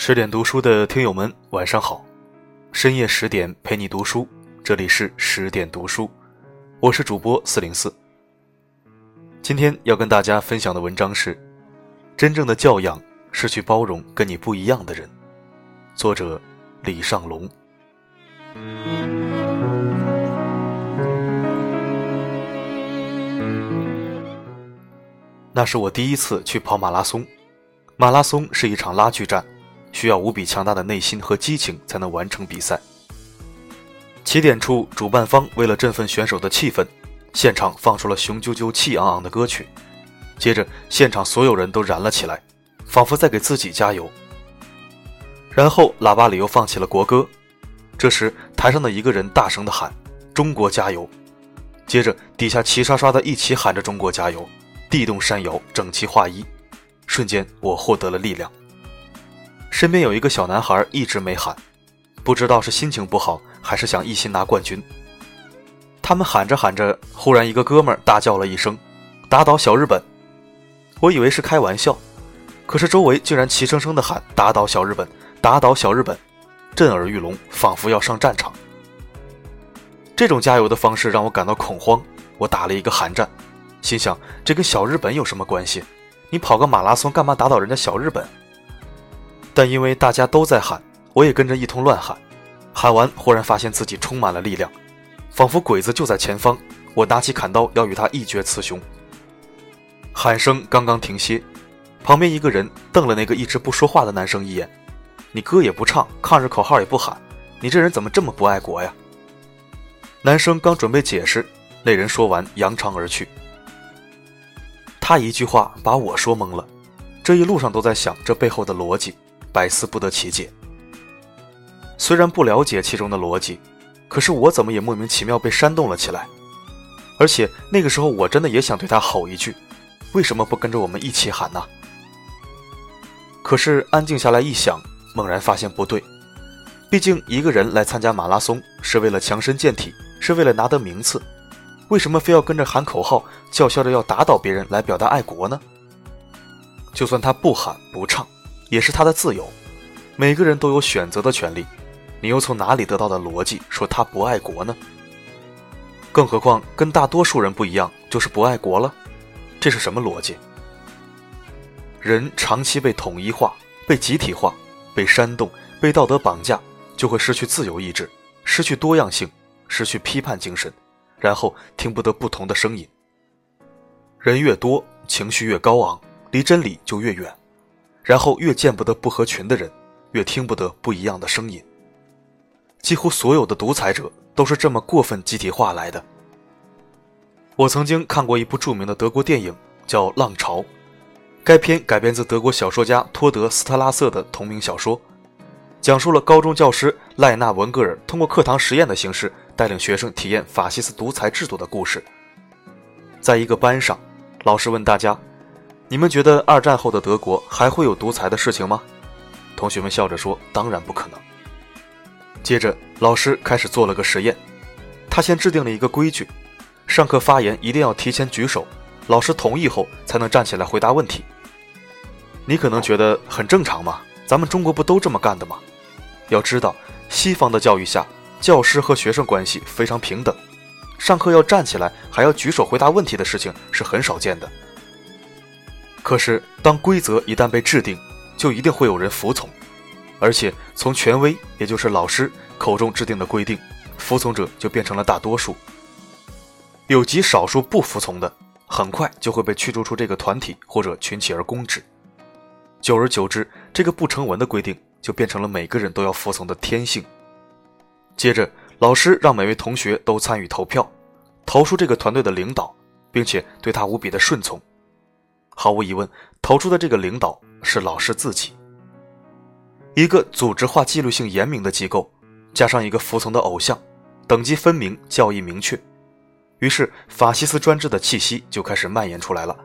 十点读书的听友们，晚上好！深夜十点陪你读书，这里是十点读书，我是主播四零四。今天要跟大家分享的文章是：真正的教养是去包容跟你不一样的人。作者李尚龙。那是我第一次去跑马拉松，马拉松是一场拉锯战。需要无比强大的内心和激情才能完成比赛。起点处，主办方为了振奋选手的气氛，现场放出了雄赳赳、气昂昂的歌曲。接着，现场所有人都燃了起来，仿佛在给自己加油。然后，喇叭里又放起了国歌。这时，台上的一个人大声地喊：“中国加油！”接着，底下齐刷刷的一起喊着“中国加油”，地动山摇，整齐划一。瞬间，我获得了力量。身边有一个小男孩一直没喊，不知道是心情不好还是想一心拿冠军。他们喊着喊着，忽然一个哥们儿大叫了一声：“打倒小日本！”我以为是开玩笑，可是周围竟然齐声声的喊：“打倒小日本！打倒小日本！”震耳欲聋，仿佛要上战场。这种加油的方式让我感到恐慌，我打了一个寒战，心想：这跟小日本有什么关系？你跑个马拉松干嘛打倒人家小日本？但因为大家都在喊，我也跟着一通乱喊。喊完，忽然发现自己充满了力量，仿佛鬼子就在前方。我拿起砍刀要与他一决雌雄。喊声刚刚停歇，旁边一个人瞪了那个一直不说话的男生一眼：“你歌也不唱，抗日口号也不喊，你这人怎么这么不爱国呀？”男生刚准备解释，那人说完扬长而去。他一句话把我说懵了，这一路上都在想这背后的逻辑。百思不得其解。虽然不了解其中的逻辑，可是我怎么也莫名其妙被煽动了起来。而且那个时候我真的也想对他吼一句：“为什么不跟着我们一起喊呢？”可是安静下来一想，猛然发现不对。毕竟一个人来参加马拉松是为了强身健体，是为了拿得名次，为什么非要跟着喊口号，叫嚣着要打倒别人来表达爱国呢？就算他不喊不唱。也是他的自由，每个人都有选择的权利。你又从哪里得到的逻辑说他不爱国呢？更何况跟大多数人不一样，就是不爱国了？这是什么逻辑？人长期被统一化、被集体化、被煽动、被道德绑架，就会失去自由意志，失去多样性，失去批判精神，然后听不得不同的声音。人越多，情绪越高昂，离真理就越远。然后越见不得不合群的人，越听不得不一样的声音。几乎所有的独裁者都是这么过分集体化来的。我曾经看过一部著名的德国电影，叫《浪潮》，该片改编自德国小说家托德·斯特拉瑟的同名小说，讲述了高中教师赖纳·文格尔通过课堂实验的形式，带领学生体验法西斯独裁制度的故事。在一个班上，老师问大家。你们觉得二战后的德国还会有独裁的事情吗？同学们笑着说：“当然不可能。”接着，老师开始做了个实验。他先制定了一个规矩：上课发言一定要提前举手，老师同意后才能站起来回答问题。你可能觉得很正常嘛，咱们中国不都这么干的吗？要知道，西方的教育下，教师和学生关系非常平等，上课要站起来还要举手回答问题的事情是很少见的。可是，当规则一旦被制定，就一定会有人服从，而且从权威，也就是老师口中制定的规定，服从者就变成了大多数。有极少数不服从的，很快就会被驱逐出这个团体或者群起而攻之。久而久之，这个不成文的规定就变成了每个人都要服从的天性。接着，老师让每位同学都参与投票，投出这个团队的领导，并且对他无比的顺从。毫无疑问，投出的这个领导是老师自己。一个组织化、纪律性严明的机构，加上一个服从的偶像，等级分明，教义明确，于是法西斯专制的气息就开始蔓延出来了。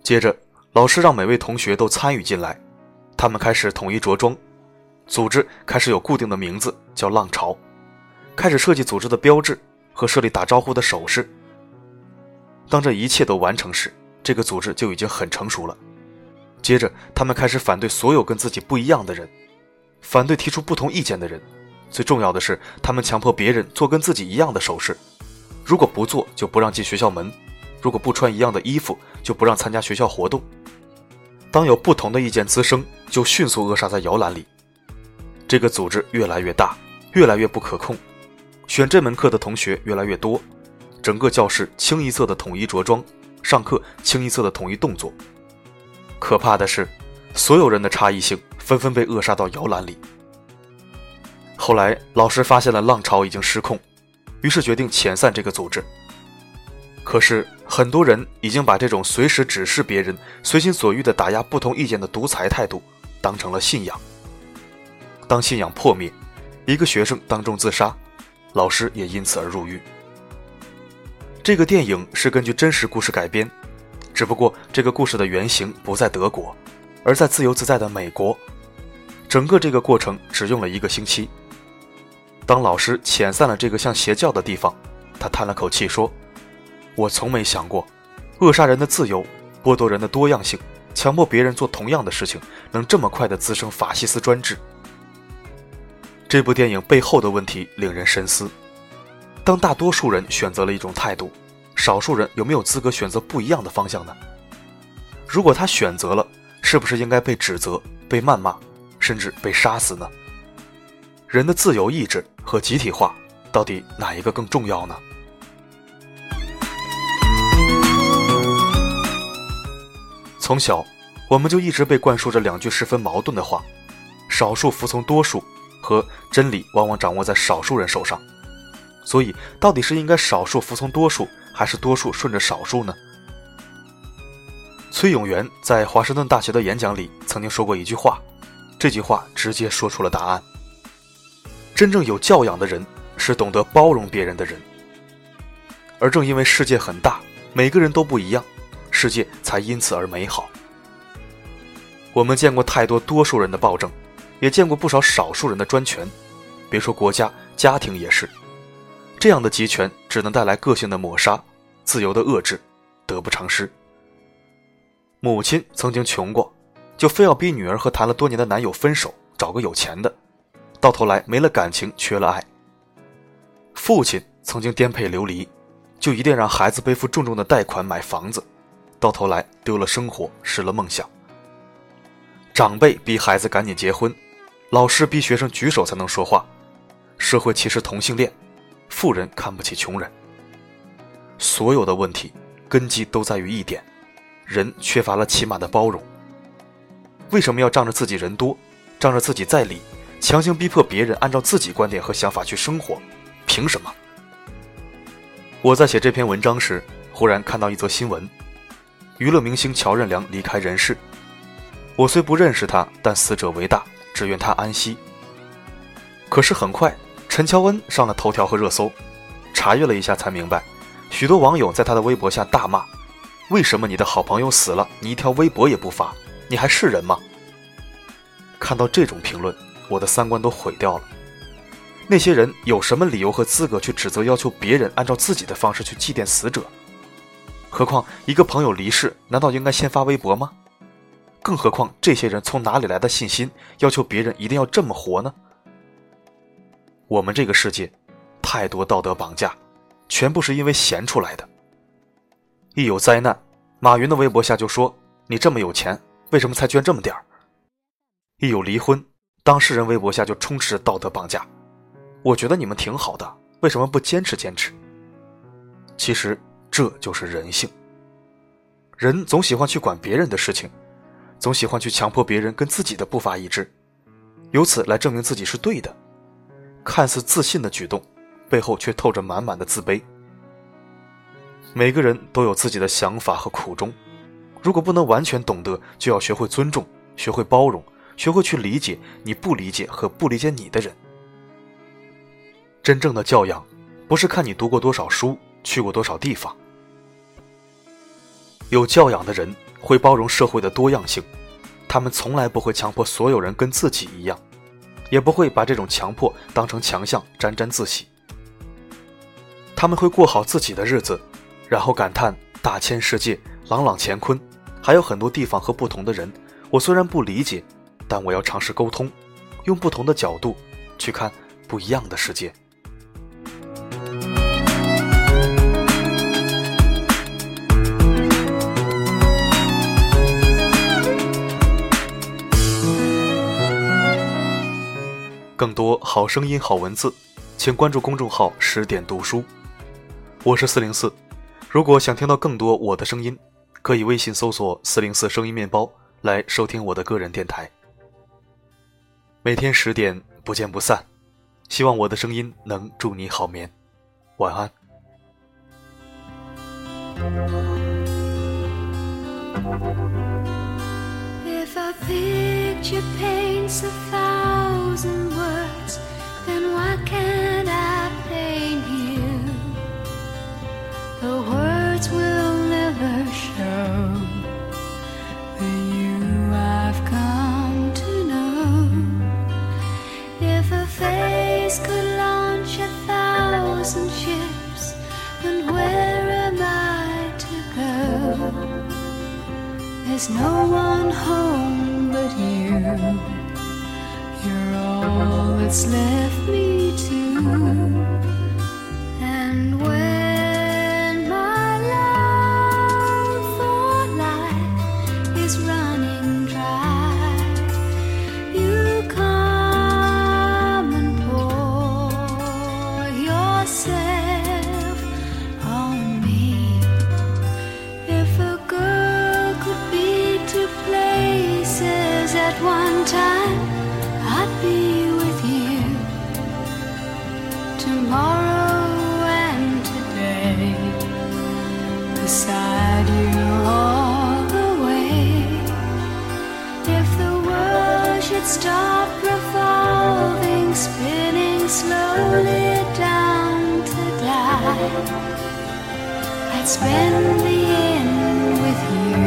接着，老师让每位同学都参与进来，他们开始统一着装，组织开始有固定的名字，叫浪潮，开始设计组织的标志和设立打招呼的手势。当这一切都完成时，这个组织就已经很成熟了，接着，他们开始反对所有跟自己不一样的人，反对提出不同意见的人。最重要的是，他们强迫别人做跟自己一样的手势，如果不做，就不让进学校门；如果不穿一样的衣服，就不让参加学校活动。当有不同的意见滋生，就迅速扼杀在摇篮里。这个组织越来越大，越来越不可控。选这门课的同学越来越多，整个教室清一色的统一着装，上课清一色的统一动作。可怕的是，所有人的差异性纷纷被扼杀到摇篮里。后来，老师发现了浪潮已经失控，于是决定遣散这个组织。可是，很多人已经把这种随时指示别人、随心所欲地打压不同意见的独裁态度当成了信仰。当信仰破灭，一个学生当众自杀，老师也因此而入狱。这个电影是根据真实故事改编，只不过这个故事的原型不在德国，而在自由自在的美国。整个这个过程只用了一个星期。当老师遣散了这个像邪教的地方，他叹了口气说。我从没想过，扼杀人的自由，剥夺人的多样性，强迫别人做同样的事情，能这么快的滋生法西斯专制。这部电影背后的问题令人深思：当大多数人选择了一种态度，少数人有没有资格选择不一样的方向呢？如果他选择了，是不是应该被指责、被谩骂，甚至被杀死呢？人的自由意志和集体化，到底哪一个更重要呢？从小，我们就一直被灌输着两句十分矛盾的话：少数服从多数，和真理往往掌握在少数人手上。所以，到底是应该少数服从多数，还是多数顺着少数呢？崔永元在华盛顿大学的演讲里曾经说过一句话，这句话直接说出了答案：真正有教养的人，是懂得包容别人的人。而正因为世界很大，每个人都不一样。世界才因此而美好。我们见过太多多数人的暴政，也见过不少少数人的专权。别说国家，家庭也是。这样的集权只能带来个性的抹杀，自由的遏制，得不偿失。母亲曾经穷过，就非要逼女儿和谈了多年的男友分手，找个有钱的，到头来没了感情，缺了爱。父亲曾经颠沛流离，就一定让孩子背负重重的贷款买房子。到头来丢了生活，失了梦想。长辈逼孩子赶紧结婚，老师逼学生举手才能说话，社会歧视同性恋，富人看不起穷人。所有的问题根基都在于一点：人缺乏了起码的包容。为什么要仗着自己人多，仗着自己在理，强行逼迫别人按照自己观点和想法去生活？凭什么？我在写这篇文章时，忽然看到一则新闻。娱乐明星乔任梁离开人世，我虽不认识他，但死者为大，只愿他安息。可是很快，陈乔恩上了头条和热搜，查阅了一下才明白，许多网友在他的微博下大骂：“为什么你的好朋友死了，你一条微博也不发？你还是人吗？”看到这种评论，我的三观都毁掉了。那些人有什么理由和资格去指责、要求别人按照自己的方式去祭奠死者？何况一个朋友离世，难道应该先发微博吗？更何况这些人从哪里来的信心，要求别人一定要这么活呢？我们这个世界，太多道德绑架，全部是因为闲出来的。一有灾难，马云的微博下就说：“你这么有钱，为什么才捐这么点儿？”一有离婚，当事人微博下就充斥着道德绑架。我觉得你们挺好的，为什么不坚持坚持？其实。这就是人性。人总喜欢去管别人的事情，总喜欢去强迫别人跟自己的步伐一致，由此来证明自己是对的。看似自信的举动，背后却透着满满的自卑。每个人都有自己的想法和苦衷，如果不能完全懂得，就要学会尊重，学会包容，学会去理解你不理解和不理解你的人。真正的教养，不是看你读过多少书，去过多少地方。有教养的人会包容社会的多样性，他们从来不会强迫所有人跟自己一样，也不会把这种强迫当成强项沾沾自喜。他们会过好自己的日子，然后感叹大千世界，朗朗乾坤，还有很多地方和不同的人，我虽然不理解，但我要尝试沟通，用不同的角度去看不一样的世界。更多好声音、好文字，请关注公众号“十点读书”。我是四零四。如果想听到更多我的声音，可以微信搜索“四零四声音面包”来收听我的个人电台。每天十点不见不散，希望我的声音能助你好眠，晚安。a picture paints a thousand words, then why can't I? That's left slowly down to die. I'd spend the end with you,